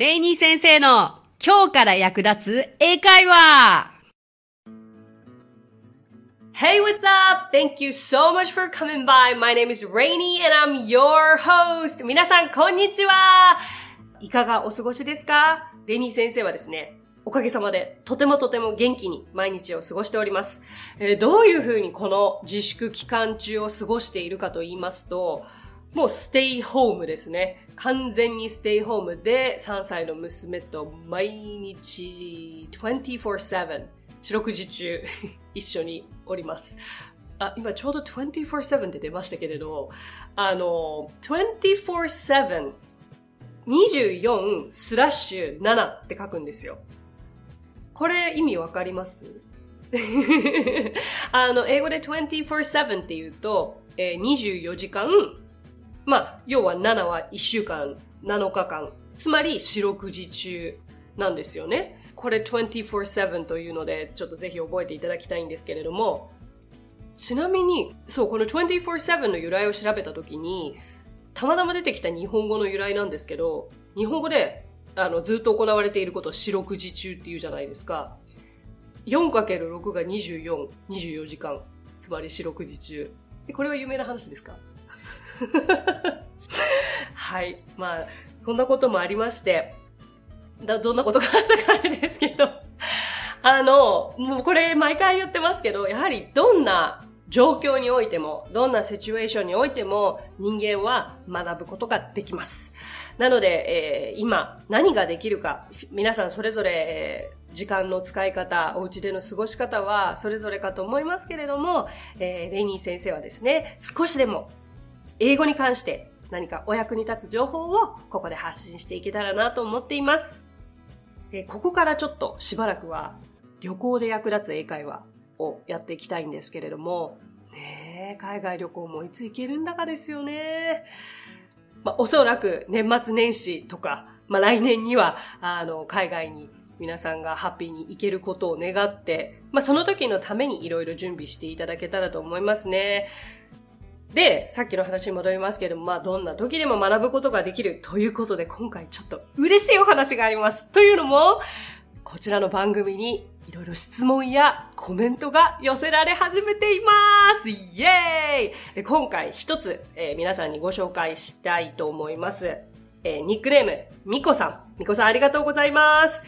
レイニー先生の今日から役立つ英会話 Hey, what's up? Thank you so much for coming by. My name is Rainy and I'm your host. 皆さん、こんにちは。いかがお過ごしですか？レイニー先生はですね、おかげさまで、とてもとても元気に毎日を過ごしております。えー、どういうふうにこの自粛期間中を過ごしているかと言いますと、もうステイホームですね。完全にステイホームで3歳の娘と毎日24-7四六時中一緒におります。あ、今ちょうど24-7で出ましたけれど、あの、24-7 24スラッシュ7って書くんですよ。これ意味わかります？あの、英語で24-7って言うと、えー、24時間、まあ、要は7は1週間、7日間、つまり四六時中なんですよね。これ24-7というので、ちょっとぜひ覚えていただきたいんですけれども、ちなみに、そう、この24-7の由来を調べたときに、たまたま出てきた日本語の由来なんですけど、日本語であの、ずっと行われていることを四六時中っていうじゃないですか。4×6 が24、24時間。つまり四六時中。これは有名な話ですか？はい。まあ、こんなこともありまして、だどんなことがあったかあれですけど、あの、もうこれ毎回言ってますけど、やはりどんな状況においても、どんなシチュエーションにおいても人間は学ぶことができます。なので、えー、今何ができるか、皆さんそれぞれ、時間の使い方、お家での過ごし方はそれぞれかと思いますけれども、えー、レイニー先生はですね、少しでも英語に関して何かお役に立つ情報をここで発信していけたらなと思っています。え、ここからちょっとしばらくは旅行で役立つ英会話をやっていきたいんですけれども、ねえ、海外旅行もいつ行けるんだかですよね。まあ、おそらく年末年始とか、まあ、来年には、あの、海外に皆さんがハッピーに行けることを願って、まあ、その時のためにいろいろ準備していただけたらと思いますね。で、さっきの話に戻りますけれども、まあ、どんな時でも学ぶことができるということで、今回ちょっと嬉しいお話があります。というのも、こちらの番組にいろいろ質問やコメントが寄せられ始めていますイエーイ今回一つ、えー、皆さんにご紹介したいと思います。えー、ニックネーム、ミコさん。ミコさんありがとうございます。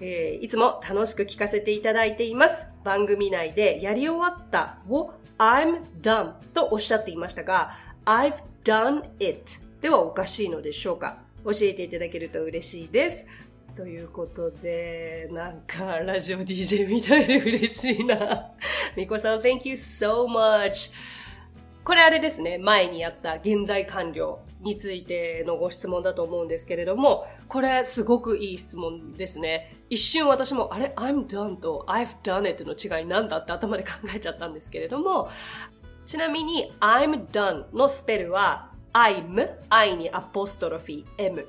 えー、いつも楽しく聞かせていただいています。番組内でやり終わったを I'm done とおっしゃっていましたが、I've done it ではおかしいのでしょうか？教えていただけると嬉しいです。ということで、なんかラジオ DJ みたいで嬉しいな。みこさん、Thank you so much. これあれですね、前にやった現在完了についてのご質問だと思うんですけれども、これすごくいい質問ですね。一瞬私も、あれ ?I'm done と I've done it の違いなんだって頭で考えちゃったんですけれども、ちなみに I'm done のスペルは I'm, I にアポストロフィー M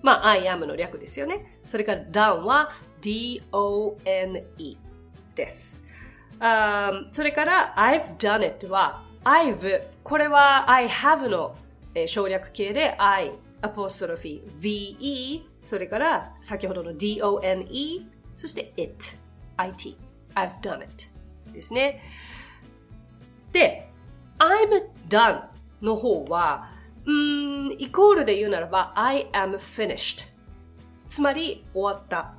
まあ、I am の略ですよね。それから done は d-o-n-e です。Um, それから I've done it は I've これは I have の、えー、省略形で I アポストロフィー ve それから先ほどの d-o-n-e そして it it I've done it ですね。で I'm done の方はうん、イコールで言うならば、I am finished。つまり、終わった。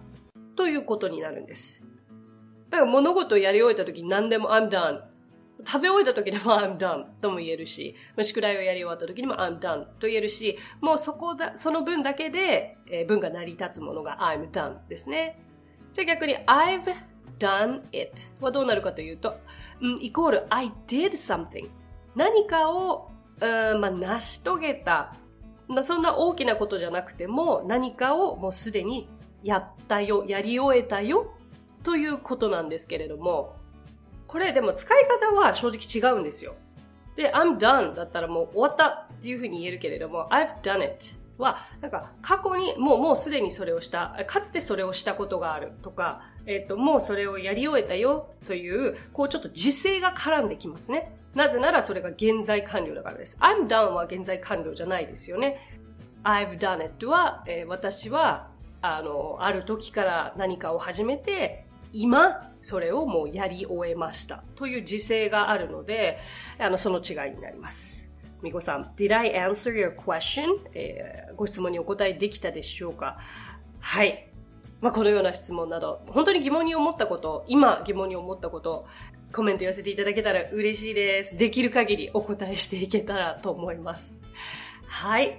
ということになるんです。だから物事をやり終えた時に何でも I'm done。食べ終えた時でも I'm done とも言えるし、宿題をやり終わった時にも I'm done と言えるし、もうそこだ、その分だけで、えー、文が成り立つものが I'm done ですね。じゃあ逆に I've done it はどうなるかというと、うん、イコール I did something 何かをうん、まあ、成し遂げた。まあ、そんな大きなことじゃなくても、何かをもうすでにやったよ、やり終えたよ、ということなんですけれども、これでも使い方は正直違うんですよ。で、I'm done だったらもう終わったっていうふうに言えるけれども、I've done it は、なんか過去にもうもうすでにそれをした、かつてそれをしたことがあるとか、えっ、ー、と、もうそれをやり終えたよという、こうちょっと時勢が絡んできますね。なぜならそれが現在完了だからです。I'm done は現在完了じゃないですよね。I've done it は、えー、私はあの、ある時から何かを始めて、今、それをもうやり終えました。という時勢があるので、あの、その違いになります。みこさん、Did I answer your question? えー、ご質問にお答えできたでしょうか？はい。まあ、このような質問など、本当に疑問に思ったこと、今疑問に思ったこと、コメント寄せていただけたら嬉しいです。できる限りお答えしていけたらと思います。はい。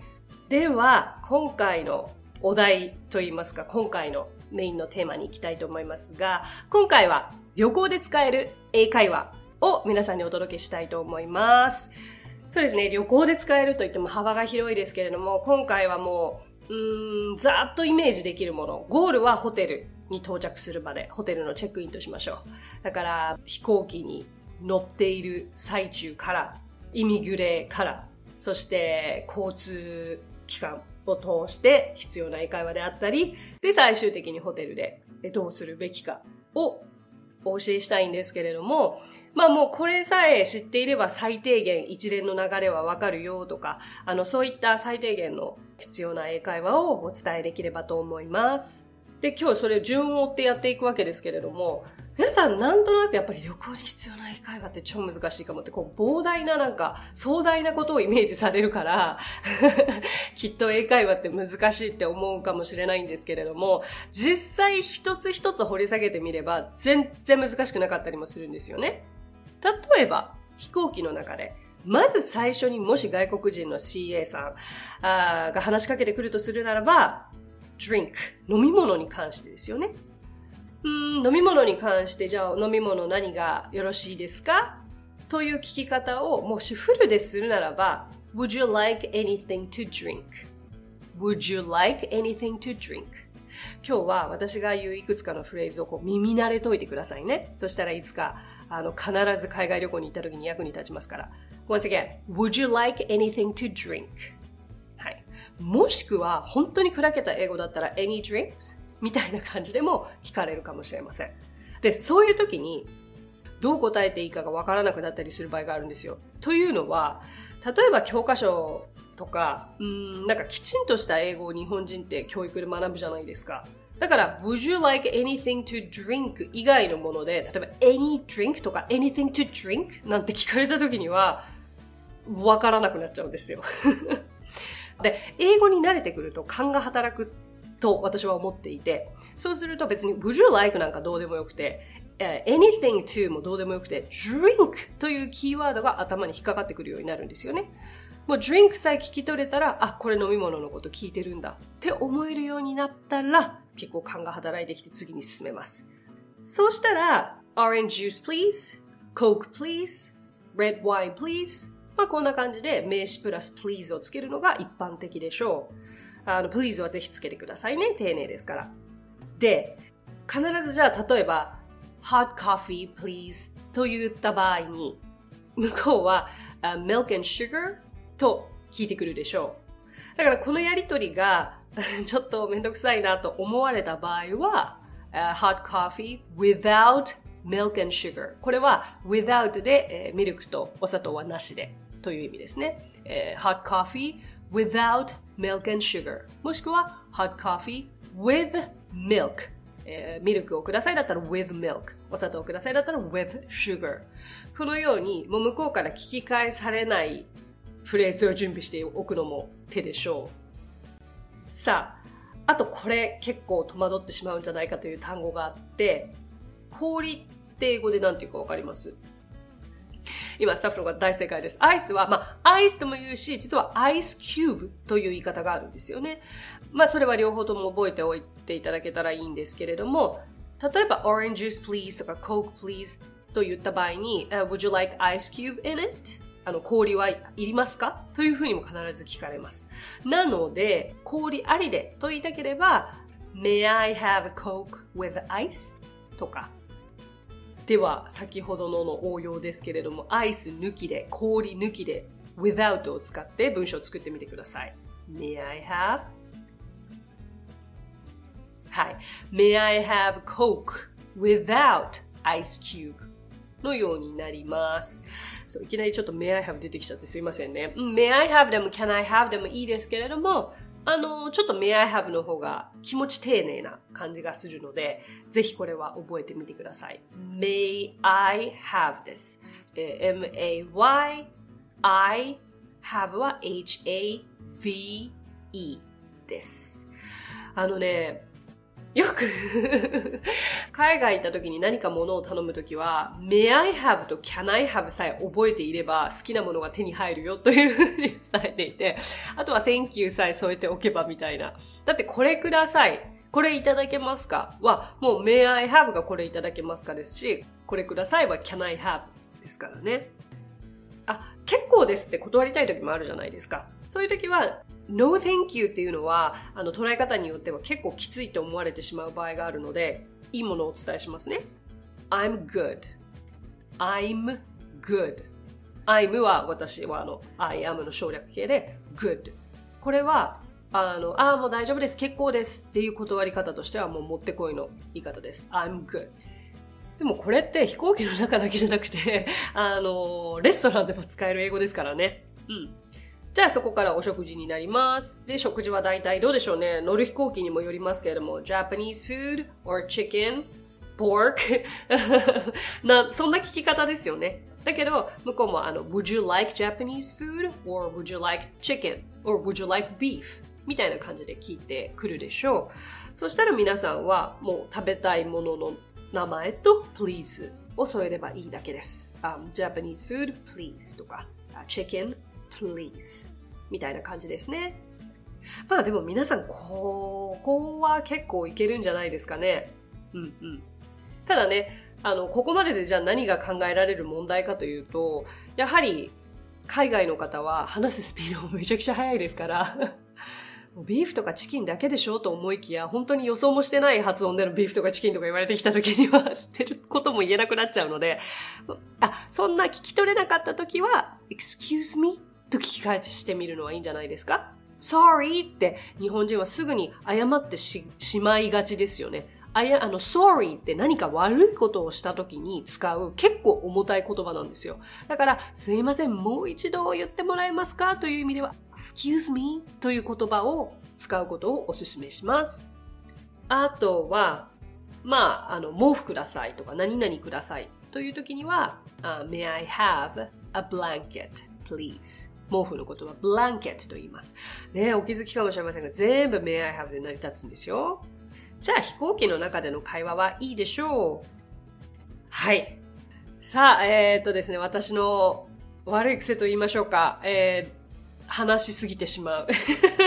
では、今回のお題といいますか、今回のメインのテーマに行きたいと思いますが、今回は旅行で使える英会話を皆さんにお届けしたいと思います。そうですね、旅行で使えるといっても幅が広いですけれども、今回はもう、うん、ざーっとイメージできるもの。ゴールはホテルに到着するまで、ホテルのチェックインとしましょう。だから、飛行機に乗っている最中から、イミグレから、そして交通機関を通して必要な英会話であったり、で、最終的にホテルでどうするべきかをお教えしたいんですけれども、まあもうこれさえ知っていれば最低限一連の流れはわかるよとか、あのそういった最低限の必要な英会話をお伝えできればと思います。で、今日それを順を追ってやっていくわけですけれども、皆さんなんとなくやっぱり旅行に必要な英会話って超難しいかもって、こう膨大ななんか壮大なことをイメージされるから きっと英会話って難しいって思うかもしれないんですけれども、実際一つ一つ掘り下げてみれば全然難しくなかったりもするんですよね。例えば、飛行機の中で、まず最初にもし外国人の CA さんが話しかけてくるとするならば、drink、飲み物に関してですよね。飲み物に関してじゃあ飲み物何がよろしいですか？という聞き方をもしフルでするならば Would you like anything to drink? Would you like anything to drink? 今日は私が言ういくつかのフレーズをこう耳慣れといてくださいね。そしたらいつかあの必ず海外旅行に行った時に役に立ちますから。Once again, would you like anything to drink? はい。もしくは本当に砕けた英語だったら any drinks? みたいな感じでも聞かれるかもしれません。で、そういう時に、どう答えていいかがわからなくなったりする場合があるんですよ。というのは、例えば教科書とか、うん、なんかきちんとした英語を日本人って教育で学ぶじゃないですか。だから、would you like anything to drink 以外のもので、例えば any drink とか anything to drink なんて聞かれた時には、わからなくなっちゃうんですよ。で、英語に慣れてくると勘が働くと私は思っていて、そうすると別に would you like なんかどうでもよくて、uh, anything to もどうでもよくて、drink というキーワードが頭に引っかかってくるようになるんですよね。もう drink さえ聞き取れたら、あ、これ飲み物のこと聞いてるんだって思えるようになったら、結構勘が働いてきて次に進めます。そうしたら、orange juice please, coke please, red wine please まあこんな感じで名詞プラス please をつけるのが一般的でしょう。あの、please はぜひつけてくださいね。丁寧ですから。で、必ずじゃあ、例えば、hot coffee please と言った場合に、向こうは、uh, milk and sugar と聞いてくるでしょう。だからこのやりとりが ちょっとめんどくさいなと思われた場合は、uh, hot coffee without milk and sugar これは without で、えー、ミルクとお砂糖はなしでという意味ですね。えー、hot coffee without milk and sugar もしくは hot coffee with milk. えー、ミルクをくださいだったら with milk. お砂糖をくださいだったら with sugar. このようにもう向こうから聞き返されないフレーズを準備しておくのも手でしょう。さああとこれ結構戸惑ってしまうんじゃないかという単語があって氷って英語で何て言うかわかります？今、スタッフの方大正解です。アイスは、まあ、アイスとも言うし、実はアイスキューブという言い方があるんですよね。まあ、それは両方とも覚えておいていただけたらいいんですけれども、例えば、orange juice please とか coke please と言った場合に、uh, would you like ice cube in it? あの、氷はいりますか？というふうにも必ず聞かれます。なので、氷ありでと言いたければ、May I have a coke with ice? とか、では、先ほどのの応用ですけれども、アイス抜きで、氷抜きで、without を使って文章を作ってみてください。May I have? はい。May I have Coke without ice cube? のようになります。そういきなりちょっと May I have 出てきちゃってすいませんね。May I have them, can I have them いいですけれども、あの、ちょっと may I have の方が気持ち丁寧な感じがするので、ぜひこれは覚えてみてください。may I have です。m-a-y I have は h-a-v-e です。あのね、よく海外行った時に何か物を頼む時は、may I have と can I have さえ覚えていれば好きなものが手に入るよというふうに伝えていて、あとは thank you さえ添えておけばみたいな。だってこれください。これいただけますか？は、もう may I have がこれいただけますかですし、これくださいは can I have ですからね。あ、結構ですって断りたい時もあるじゃないですか。そういう時は、No thank you っていうのは、あの、捉え方によっては結構きついと思われてしまう場合があるので、いいものをお伝えしますね。I'm good. I'm good. I'm は私はあの、I am の省略形で good. これは、あの、ああ、もう大丈夫です、結構ですっていう断り方としてはもうもってこいの言い方です。I'm good. でもこれって飛行機の中だけじゃなくて、あの、レストランでも使える英語ですからね。うん。じゃあそこからお食事になります。で、食事は大体どうでしょうね。乗る飛行機にもよりますけれども、Japanese food or chicken, pork な、そんな聞き方ですよね。だけど、向こうもあの、Would you like Japanese food? or Would you like chicken? or Would you like beef? みたいな感じで聞いてくるでしょう。そしたら皆さんはもう食べたいものの名前と please を添えればいいだけです。Um, Japanese food, please とか、chicken, please みたいな感じですね。まあでも皆さん、ここは結構いけるんじゃないですかね。うんうん。ただね、あの、ここまででじゃあ何が考えられる問題かというと、やはり海外の方は話すスピードもめちゃくちゃ速いですから ビーフとかチキンだけでしょと思いきや、本当に予想もしてない発音でのビーフとかチキンとか言われてきた時には知ってることも言えなくなっちゃうので、あ、そんな聞き取れなかった時は、excuse me と聞き返してみるのはいいんじゃないですか ?sorry って日本人はすぐに謝ってしまいがちですよね。あや、あの、sorry って何か悪いことをした時に使う結構重たい言葉なんですよ。だから、すいません、もう一度言ってもらえますか？という意味では、excuse me という言葉を使うことをお勧めします。あとは、まあ、あの、毛布くださいとか、何々くださいという時には、uh, may I have a blanket, please? 毛布のことは blanket と言います。ねお気づきかもしれませんが、全部 may I have で成り立つんですよ。じゃあ飛行機の中での会話はいいでしょう。はい。さあ、えー、っとですね、私の悪い癖と言いましょうか。えー、話しすぎてしまう。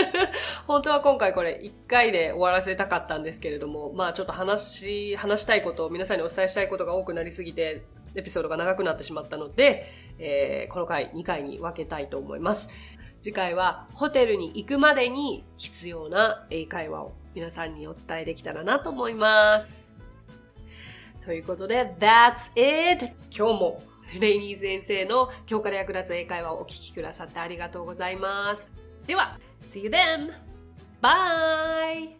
本当は今回これ1回で終わらせたかったんですけれども、まあちょっと話し、話したいことを皆さんにお伝えしたいことが多くなりすぎて、エピソードが長くなってしまったので、えー、この回2回に分けたいと思います。次回はホテルに行くまでに必要な英会話を皆さんにお伝えできたらなと思います。ということで、That's it! 今日もレイニー先生の今日から役立つ英会話をお聞きくださってありがとうございます。では、See you then! Bye!